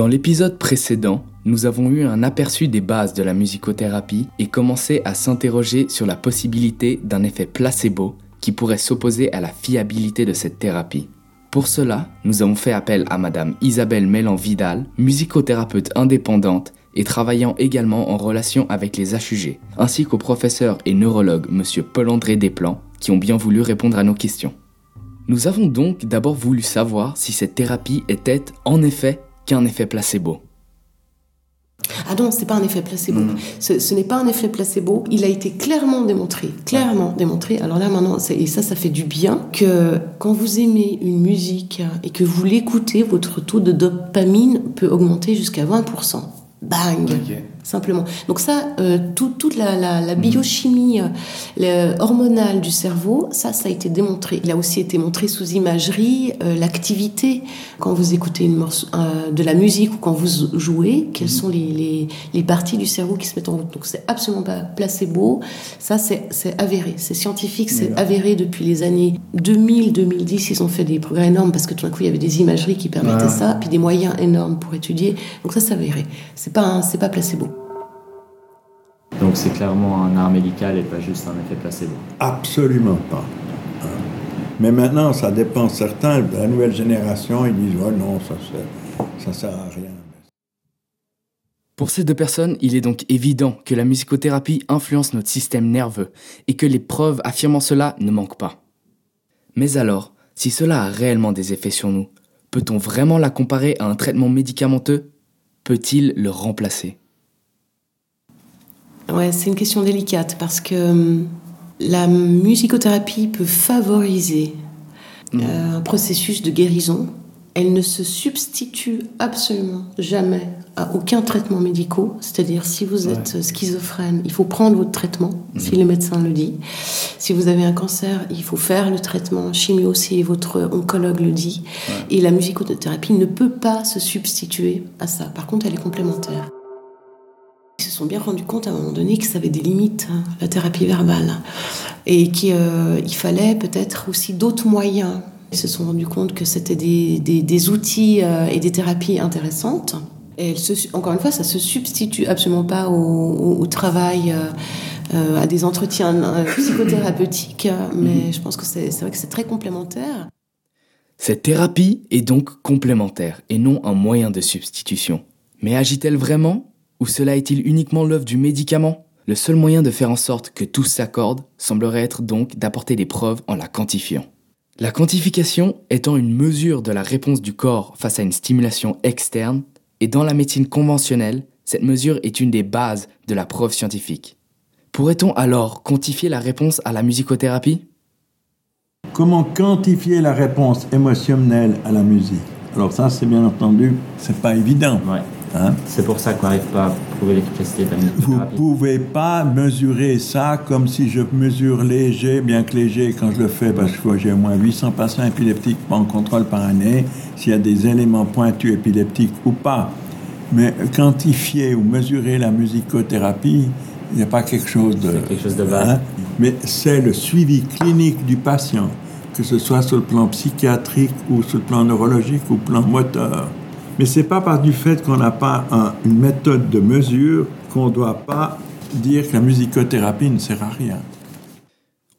Dans l'épisode précédent, nous avons eu un aperçu des bases de la musicothérapie et commencé à s'interroger sur la possibilité d'un effet placebo qui pourrait s'opposer à la fiabilité de cette thérapie. Pour cela, nous avons fait appel à Madame Isabelle Mélan-Vidal, musicothérapeute indépendante et travaillant également en relation avec les HUG, ainsi qu'au professeur et neurologue Monsieur Paul-André Desplans, qui ont bien voulu répondre à nos questions. Nous avons donc d'abord voulu savoir si cette thérapie était en effet qu'un effet placebo. Ah non, c'est pas un effet placebo. Ce, n'est pas un effet placebo. Il a été clairement démontré, clairement démontré. Alors là maintenant, et ça, ça fait du bien que quand vous aimez une musique et que vous l'écoutez, votre taux de dopamine peut augmenter jusqu'à 20% bang, simplement. Donc ça, euh, toute la, mhm. biochimie euh, hormonale du cerveau, ça, ça a été démontré. Il a aussi été montré sous imagerie euh, l'activité quand vous écoutez une morceau, de la musique ou quand vous jouez, quelles mhm. sont les, les, parties du cerveau qui se mettent en route. Donc c'est absolument pas placebo. Ça, c'est avéré, c'est scientifique, c'est avéré depuis les années 2000-2010. Ils ont fait des progrès énormes parce que tout d'un coup, il y avait des imageries qui permettaient ça, puis des moyens énormes pour étudier. Donc ça, c'est avéré. C'est pas, c'est pas placebo. Donc c'est clairement un art médical et pas juste un effet placebo. Absolument pas. Hein. Mais maintenant, ça dépend. Certains, de la nouvelle génération, ils disent oh non, ça ne sert à rien. Pour ces deux personnes, il est donc évident que la musicothérapie influence notre système nerveux et que les preuves affirmant cela ne manquent pas. Mais alors, si cela a réellement des effets sur nous, peut-on vraiment la comparer à un traitement médicamenteux? Peut-il le remplacer? Ouais, c'est une question délicate parce que hum, la musicothérapie peut favoriser mmh. euh, un processus de guérison. Elle ne se substitue absolument jamais à aucun traitement médical. C'est-à-dire, si vous êtes schizophrène, il faut prendre votre traitement, mmh. si le médecin le dit. Si vous avez un cancer, il faut faire le traitement chimio si votre oncologue le dit. Et la musicothérapie ne peut pas se substituer à ça. Par contre, elle est complémentaire. Se sont bien rendus compte à un moment donné que ça avait des limites, hein, la thérapie verbale, et qu'il euh, fallait peut-être aussi d'autres moyens. Ils se sont rendus compte que c'était des, outils euh, et des thérapies intéressantes. Et encore une fois, ça se substitue absolument pas au, travail, euh, à des entretiens psychothérapeutiques, mais mhm. je pense que c'est vrai que c'est très complémentaire. Cette thérapie est donc complémentaire et non un moyen de substitution. Mais agit-elle vraiment? Ou cela est-il uniquement l'œuvre du médicament? Le seul moyen de faire en sorte que tout s'accorde semblerait être donc d'apporter des preuves en la quantifiant. La quantification étant une mesure de la réponse du corps face à une stimulation externe, et dans la médecine conventionnelle, cette mesure est une des bases de la preuve scientifique. Pourrait-on alors quantifier la réponse à la musicothérapie? Comment quantifier la réponse émotionnelle à la musique? Alors ça, c'est bien entendu, c'est pas évident. Hein? C'est pour ça qu'on n'arrive pas à prouver l'efficacité de la Vous ne pouvez pas mesurer ça comme si je mesure léger, bien que léger quand je le fais, parce que j'ai au moins 800 patients épileptiques en contrôle par année, s'il y a des éléments pointus épileptiques ou pas. Mais quantifier ou mesurer la musicothérapie, il n'y a pas quelque chose de... quelque chose de base. Hein? Mais c'est le suivi clinique du patient, que ce soit sur le plan psychiatrique ou sur le plan neurologique ou plan moteur. Mais ce n'est pas par du fait qu'on n'a pas une méthode de mesure qu'on ne doit pas dire que la musicothérapie ne sert à rien.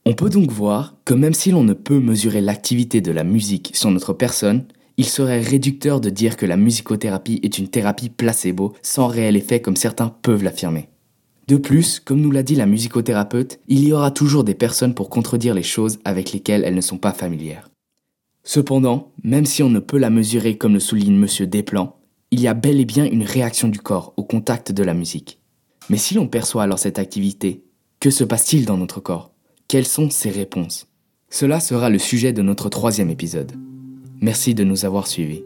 On peut donc voir que même si l'on ne peut mesurer l'activité de la musique sur notre personne, il serait réducteur de dire que la musicothérapie est une thérapie placebo sans réel effet comme certains peuvent l'affirmer. De plus, comme nous l'a dit la musicothérapeute, il y aura toujours des personnes pour contredire les choses avec lesquelles elles ne sont pas familières. Cependant, même si on ne peut la mesurer comme le souligne M. Desplan, il y a bel et bien une réaction du corps au contact de la musique. Mais si l'on perçoit alors cette activité, que se passe-t-il dans notre corps? Quelles sont ses réponses? Cela sera le sujet de notre troisième épisode. Merci de nous avoir suivis.